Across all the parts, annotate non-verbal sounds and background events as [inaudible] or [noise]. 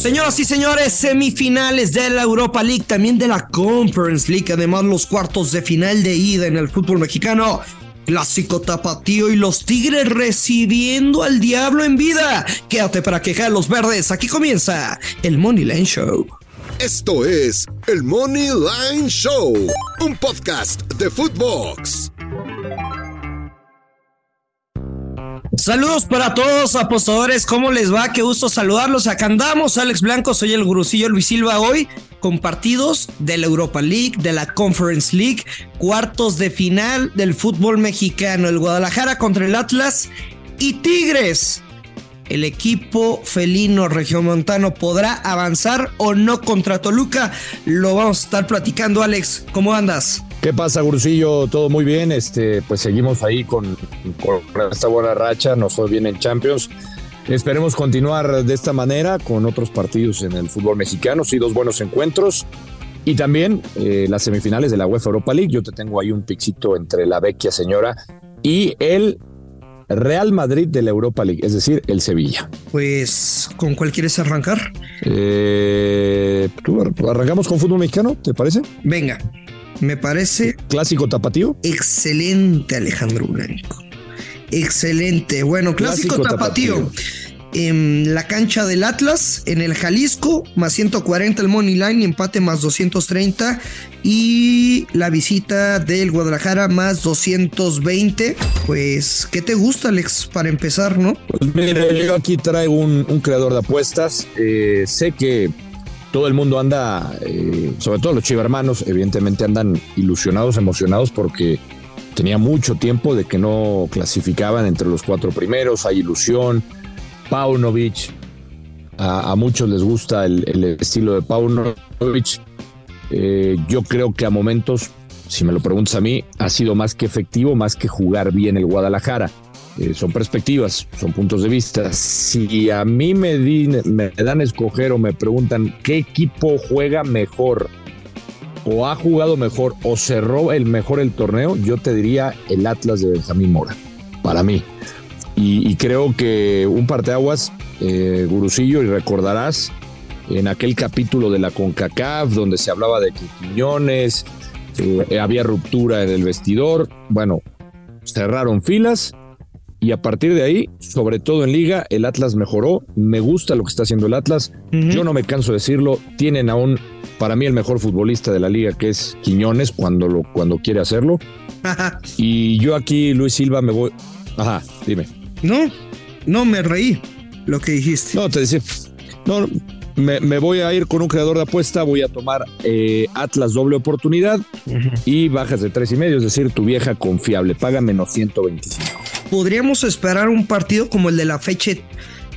Señoras y señores, semifinales de la Europa League, también de la Conference League, además los cuartos de final de ida en el fútbol mexicano. Clásico tapatío y los Tigres recibiendo al diablo en vida. Quédate para quejar los verdes. Aquí comienza el Money Line Show. Esto es el Money Line Show, un podcast de Footbox. Saludos para todos, apostadores. ¿Cómo les va? Qué gusto saludarlos. Acá andamos, Alex Blanco, soy el gurucillo Luis Silva hoy con partidos de la Europa League, de la Conference League, cuartos de final del fútbol mexicano, el Guadalajara contra el Atlas y Tigres. El equipo felino regiomontano podrá avanzar o no contra Toluca. Lo vamos a estar platicando, Alex. ¿Cómo andas? ¿Qué pasa, Gurusillo? Todo muy bien. Este, pues seguimos ahí con, esta buena racha. Nos fue bien en Champions. Esperemos continuar de esta manera con otros partidos en el fútbol mexicano. Sí, dos buenos encuentros. Y también eh, las semifinales de la UEFA Europa League. Yo te tengo ahí un pixito entre la vecchia señora y el Real Madrid de la Europa League, es decir, el Sevilla. Pues, ¿con cuál quieres arrancar? Eh, arrancamos con fútbol mexicano, ¿te parece? Venga. Me parece. Clásico tapatío. Excelente, Alejandro Blanco. Excelente. Bueno, clásico, tapatío. En la cancha del Atlas, en el Jalisco, más 140 el Money Line, empate más 230. Y la visita del Guadalajara más 220. Pues, ¿qué te gusta, Alex, para empezar, no? Pues mira, yo aquí traigo un, creador de apuestas. Eh, sé que todo el mundo anda, eh, sobre todo los chivermanos, evidentemente andan ilusionados, emocionados porque tenía mucho tiempo de que no clasificaban entre los cuatro primeros, hay ilusión. Paunovic, a, muchos les gusta el, estilo de Paunovic. Eh, yo creo que a momentos, si me lo preguntas a mí, ha sido más que efectivo, más que jugar bien el Guadalajara. Eh, son perspectivas, son puntos de vista. Si a mí me, me dan a escoger o me preguntan qué equipo juega mejor o ha jugado mejor o cerró el mejor el torneo, yo te diría el Atlas de Benjamín Mora, para mí. Y, creo que un parteaguas, eh, Gurusillo, y recordarás en aquel capítulo de la CONCACAF donde se hablaba de Quiñones, eh, había ruptura en el vestidor, bueno, cerraron filas y a partir de ahí, sobre todo en liga, el Atlas mejoró. Me gusta lo que está haciendo el Atlas. Yo no me canso de decirlo. Tienen aún, para mí, el mejor futbolista de la liga, que es Quiñones, cuando, lo, cuando quiere hacerlo. [laughs] y yo aquí, Luis Silva, me voy. Ajá, dime. No, no me reí lo que dijiste. No, te decía. No, me, voy a ir con un creador de apuesta, voy a tomar eh, Atlas doble oportunidad y bajas de tres y medio, es decir, tu vieja confiable, paga menos 125 podríamos esperar un partido como el de la fecha,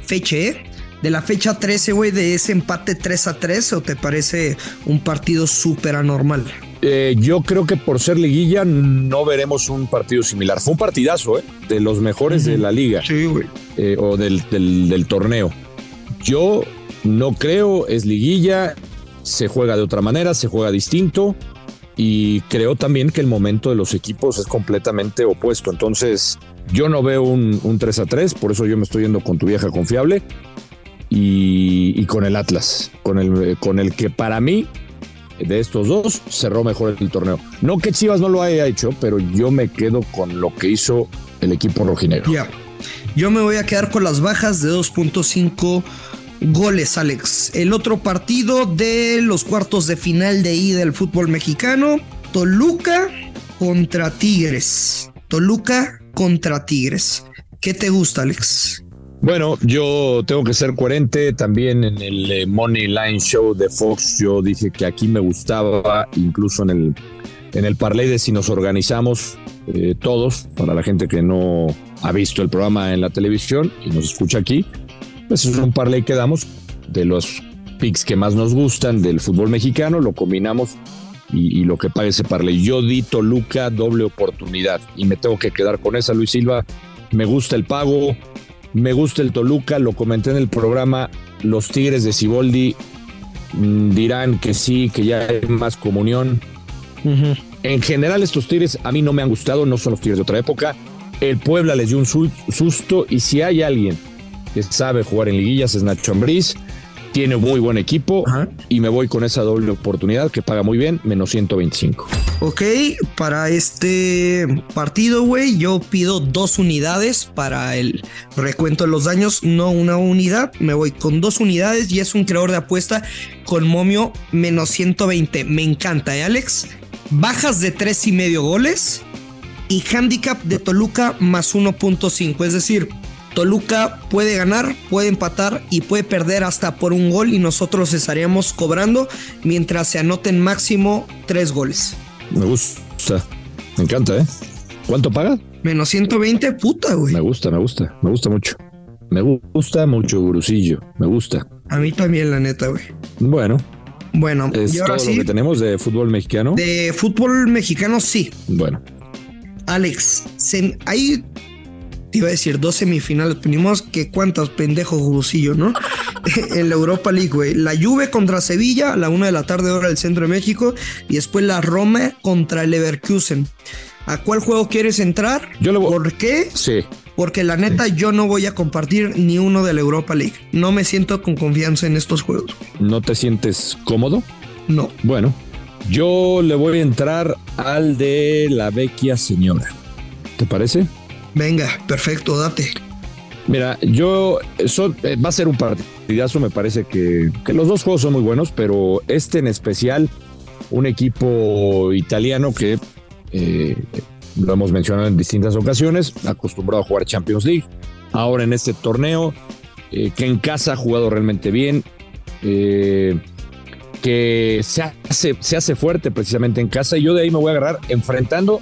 fecha ¿eh? de la fecha 13, güey, de ese empate 3 a 3, o te parece un partido súper anormal? Eh, yo creo que por ser liguilla no veremos un partido similar. Fue un partidazo, ¿eh? De los mejores de la liga. Sí, güey. Eh, o del, del, torneo. Yo no creo, es liguilla, se juega de otra manera, se juega distinto. Y creo también que el momento de los equipos es completamente opuesto. Entonces, yo no veo un, 3 a 3, por eso yo me estoy yendo con tu vieja confiable y, con el Atlas, con el, con el que para mí, de estos dos, cerró mejor el torneo. No que Chivas no lo haya hecho, pero yo me quedo con lo que hizo el equipo rojinegro. Ya, yo me voy a quedar con las bajas de 2.5 goles, Alex. El otro partido de los cuartos de final de ida del fútbol mexicano, Toluca contra Tigres. Toluca contra Tigres. ¿Qué te gusta, Alex? Bueno, yo tengo que ser coherente. También en el eh, Money Line Show de Fox yo dije que aquí me gustaba, incluso en el, en el parlay de si nos organizamos eh, todos, para la gente que no ha visto el programa en la televisión y nos escucha aquí, pues es un parlay que damos de los picks que más nos gustan del fútbol mexicano, lo combinamos y, lo que pague ese parley. Yo di Toluca doble oportunidad y me tengo que quedar con esa, Luis Silva. Me gusta el pago, me gusta el Toluca, lo comenté en el programa. Los Tigres de Ciboldi mm, dirán que sí, que ya hay más comunión. En general, estos Tigres a mí no me han gustado, no son los Tigres de otra época. El Puebla les dio un susto y si hay alguien que sabe jugar en liguillas es Nacho Ambriz. Tiene muy buen equipo y me voy con esa doble oportunidad que paga muy bien, menos 125. Ok, para este partido, güey, yo pido dos unidades para el recuento de los daños, no una unidad. Me voy con dos unidades y es un creador de apuesta con momio menos 120. Me encanta, ¿eh, Alex? Bajas de tres y medio goles y handicap de Toluca más 1.5. Es decir, Toluca puede ganar, puede empatar y puede perder hasta por un gol y nosotros estaríamos cobrando mientras se anoten máximo tres goles. Me gusta, me encanta, ¿eh? ¿Cuánto paga? Menos 120, puta, güey. Me gusta, me gusta, me gusta mucho. Me gusta mucho, Gurusillo, me gusta. A mí también, la neta, güey. Bueno. Bueno, es todo lo que tenemos de fútbol mexicano. De fútbol mexicano, sí. Bueno. Alex, hay te iba a decir dos semifinales, tenemos que cuántos pendejos grusillo, ¿no? [laughs] en la Europa League, güey. La Juve contra Sevilla a la una de la tarde hora del centro de México y después la Roma contra el Leverkusen. ¿A cuál juego quieres entrar? Yo lo ¿Por qué? Sí. Porque la neta yo no voy a compartir ni uno de la Europa League. No me siento con confianza en estos juegos. ¿No te sientes cómodo? No. Bueno, yo le voy a entrar al de la vecchia señora. ¿Te parece? Venga, perfecto, date. Mira, yo eso eh, va a ser un partidazo, me parece que, los dos juegos son muy buenos, pero este en especial, un equipo italiano que eh, lo hemos mencionado en distintas ocasiones, acostumbrado a jugar Champions League, ahora en este torneo, eh, que en casa ha jugado realmente bien, que se hace, se hace fuerte precisamente en casa, y yo de ahí me voy a agarrar enfrentando,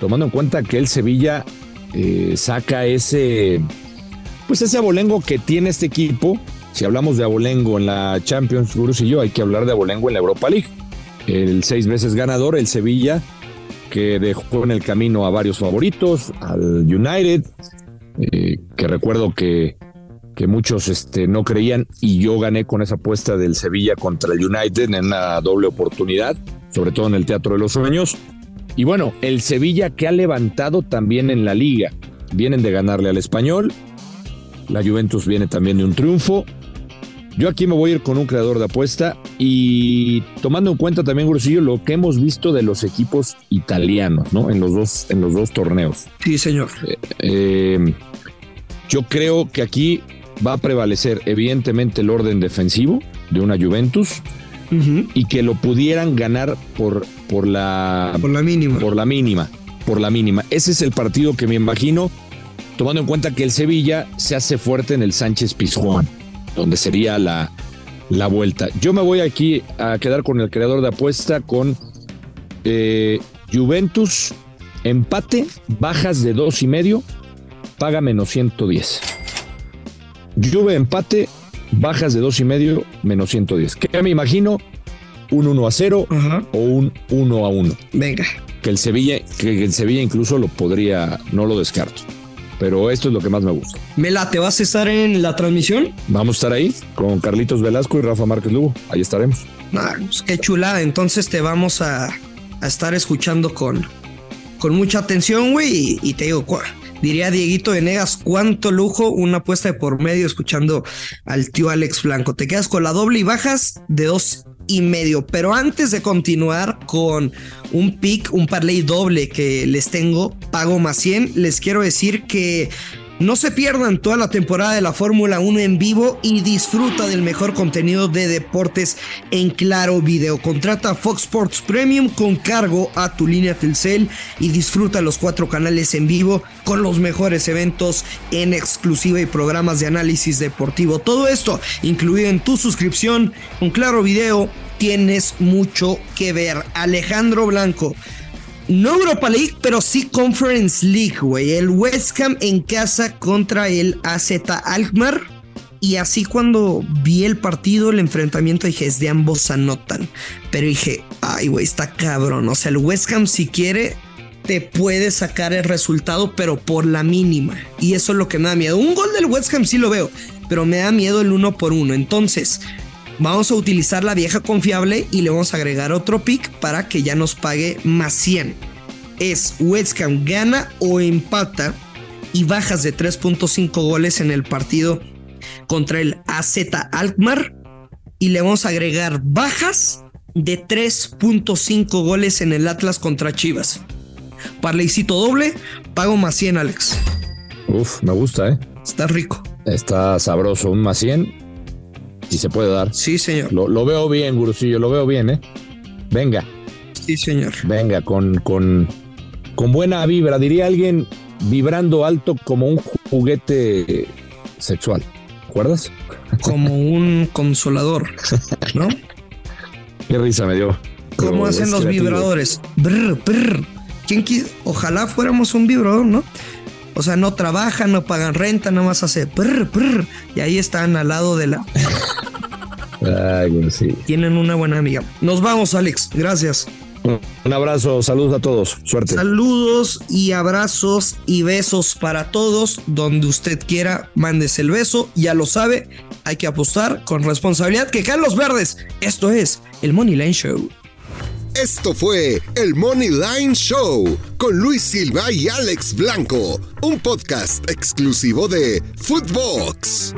tomando en cuenta que el Sevilla eh, saca ese, pues ese abolengo que tiene este equipo. Si hablamos de abolengo en la Champions, Gurus y yo, hay que hablar de abolengo en la Europa League. El seis veces ganador, el Sevilla, que dejó en el camino a varios favoritos, al United, eh, que recuerdo que, que muchos este, no creían y yo gané con esa apuesta del Sevilla contra el United en una doble oportunidad, sobre todo en el Teatro de los Sueños. Y bueno, el Sevilla que ha levantado también en la liga. Vienen de ganarle al español. La Juventus viene también de un triunfo. Yo aquí me voy a ir con un creador de apuesta y tomando en cuenta también, Grusillo, lo que hemos visto de los equipos italianos, ¿no? En los dos, en los dos torneos. Sí, señor. Eh, eh, yo creo que aquí va a prevalecer evidentemente el orden defensivo de una Juventus y que lo pudieran ganar por, por, la, por la mínima. Por la mínima. Por la mínima. Ese es el partido que me imagino, tomando en cuenta que el Sevilla se hace fuerte en el Sánchez Pizjuán, donde sería la, la vuelta. Yo me voy aquí a quedar con el creador de apuesta con eh, Juventus, empate, bajas de dos y medio, paga menos 110. Juve empate, bajas de dos y medio, menos 110. Que me imagino un 1 a 0 o un 1 a 1. Venga. Que el Sevilla, que el Sevilla incluso lo podría, no lo descarto. Pero esto es lo que más me gusta. Mela, ¿te vas a estar en la transmisión? Vamos a estar ahí con Carlitos Velasco y Rafa Márquez Lugo. Ahí estaremos. Ah, pues qué chulada. Entonces te vamos a, estar escuchando con, con mucha atención, güey. Y, y, te digo, Diría Dieguito Venegas, cuánto lujo una apuesta de por medio escuchando al tío Alex Blanco. Te quedas con la doble y bajas de dos y medio. Pero antes de continuar con un pick, un parlay doble que les tengo, pago más 100, les quiero decir que no se pierdan toda la temporada de la Fórmula 1 en vivo y disfruta del mejor contenido de deportes en Claro Video. Contrata Fox Sports Premium con cargo a tu línea Telcel y disfruta los cuatro canales en vivo con los mejores eventos en exclusiva y programas de análisis deportivo. Todo esto incluido en tu suscripción con Claro Video. Tienes mucho que ver. Alejandro Blanco no Europa League, pero sí Conference League, güey. El West Ham en casa contra el AZ Alkmaar. Y así cuando vi el partido, el enfrentamiento, dije, es de ambos anotan. Pero dije, ay, güey, está cabrón. O sea, el West Ham si quiere, te puede sacar el resultado, pero por la mínima. Y eso es lo que me da miedo. Un gol del West Ham sí lo veo, pero me da miedo el uno por uno. Entonces, Vamos a utilizar la vieja confiable y le vamos a agregar otro pick para que ya nos pague más 100. Es West Ham gana o empata y bajas de 3.5 goles en el partido contra el AZ Alkmaar y le vamos a agregar bajas de 3.5 goles en el Atlas contra Chivas. Parleycito doble, pago más 100, Alex. Uf, me gusta, ¿eh? Está rico. Está sabroso, un más 100. Si se puede dar. Sí, señor. Lo, lo veo bien, Gurusillo, lo veo bien, ¿eh? Venga. Sí, señor. Venga, con, con, con buena vibra, diría alguien, vibrando alto como un juguete sexual. ¿Recuerdas? Como un consolador, ¿no? [laughs] Qué risa me dio. ¿Cómo hacen los creativo. vibradores? Brr, brr. ¿Quién Ojalá fuéramos un vibrador, ¿no? O sea, no trabajan, no pagan renta, nada más hace brr, brr. Y ahí están al lado de la. Ay, Gurusillo. Tienen una buena amiga. Nos vamos, Alex. Gracias. Un abrazo, saludos a todos. Suerte. Saludos y abrazos y besos para todos. Donde usted quiera, mándese el beso. Ya lo sabe, hay que apostar con responsabilidad que caen los verdes. Esto es el Money Line Show. Esto fue el Money Line Show con Luis Silva y Alex Blanco, un podcast exclusivo de Footbox.